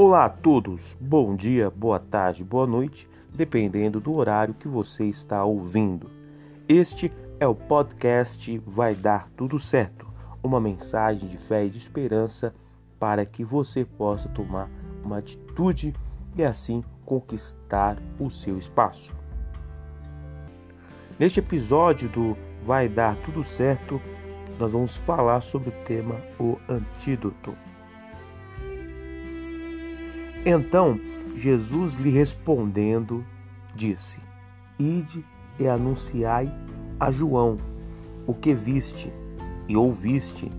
Olá a todos, bom dia, boa tarde, boa noite, dependendo do horário que você está ouvindo. Este é o podcast Vai Dar Tudo Certo, uma mensagem de fé e de esperança para que você possa tomar uma atitude e assim conquistar o seu espaço. Neste episódio do Vai Dar Tudo Certo, nós vamos falar sobre o tema o antídoto. Então Jesus lhe respondendo, disse: Ide e anunciai a João o que viste e ouviste.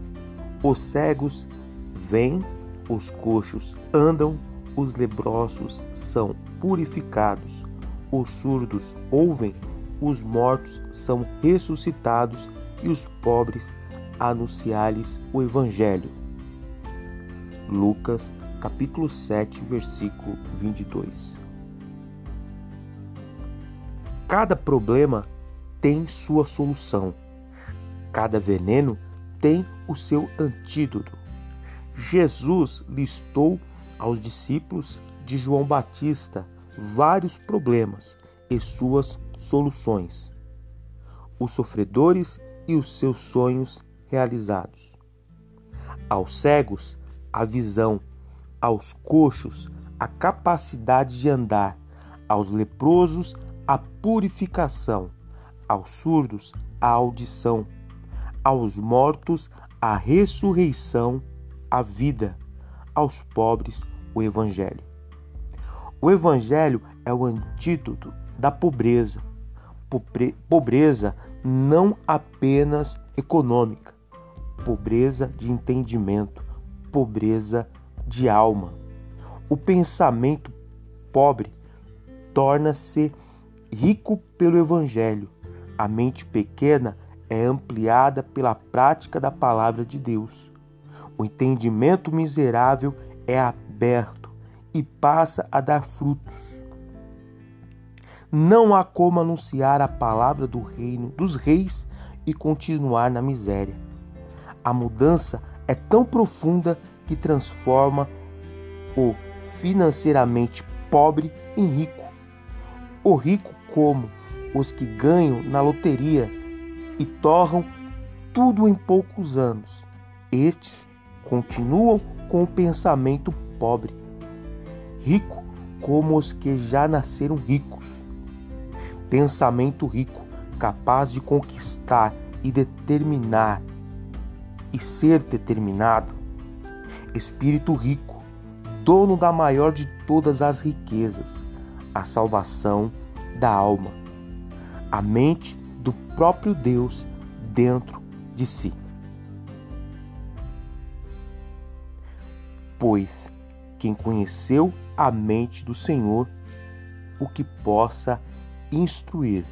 Os cegos vêm, os coxos andam, os leprosos são purificados, os surdos ouvem, os mortos são ressuscitados e os pobres anunciar-lhes o evangelho. Lucas capítulo 7, versículo 22. Cada problema tem sua solução. Cada veneno tem o seu antídoto. Jesus listou aos discípulos de João Batista vários problemas e suas soluções. Os sofredores e os seus sonhos realizados. Aos cegos, a visão, aos coxos, a capacidade de andar, aos leprosos, a purificação, aos surdos, a audição, aos mortos, a ressurreição, a vida, aos pobres, o Evangelho. O Evangelho é o antídoto da pobreza. Pobreza não apenas econômica, pobreza de entendimento, pobreza de alma. O pensamento pobre torna-se rico pelo Evangelho. A mente pequena é ampliada pela prática da palavra de Deus. O entendimento miserável é aberto e passa a dar frutos. Não há como anunciar a palavra do reino dos reis e continuar na miséria. A mudança é tão profunda que transforma o financeiramente pobre em rico. O rico como os que ganham na loteria e torram tudo em poucos anos. Estes continuam com o pensamento pobre. Rico como os que já nasceram ricos. Pensamento rico, capaz de conquistar e determinar e ser determinado espírito rico, dono da maior de todas as riquezas, a salvação da alma, a mente do próprio Deus dentro de si. Pois quem conheceu a mente do Senhor, o que possa instruir.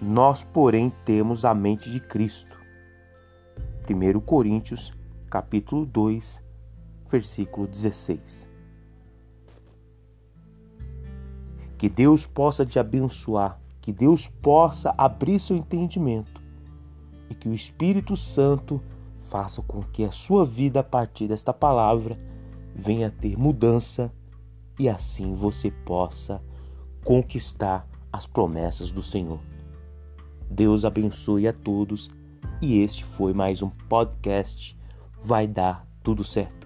Nós, porém, temos a mente de Cristo. 1 Coríntios capítulo 2, versículo 16. Que Deus possa te abençoar, que Deus possa abrir seu entendimento e que o Espírito Santo faça com que a sua vida a partir desta palavra venha a ter mudança e assim você possa conquistar as promessas do Senhor. Deus abençoe a todos e este foi mais um podcast vai dar tudo certo.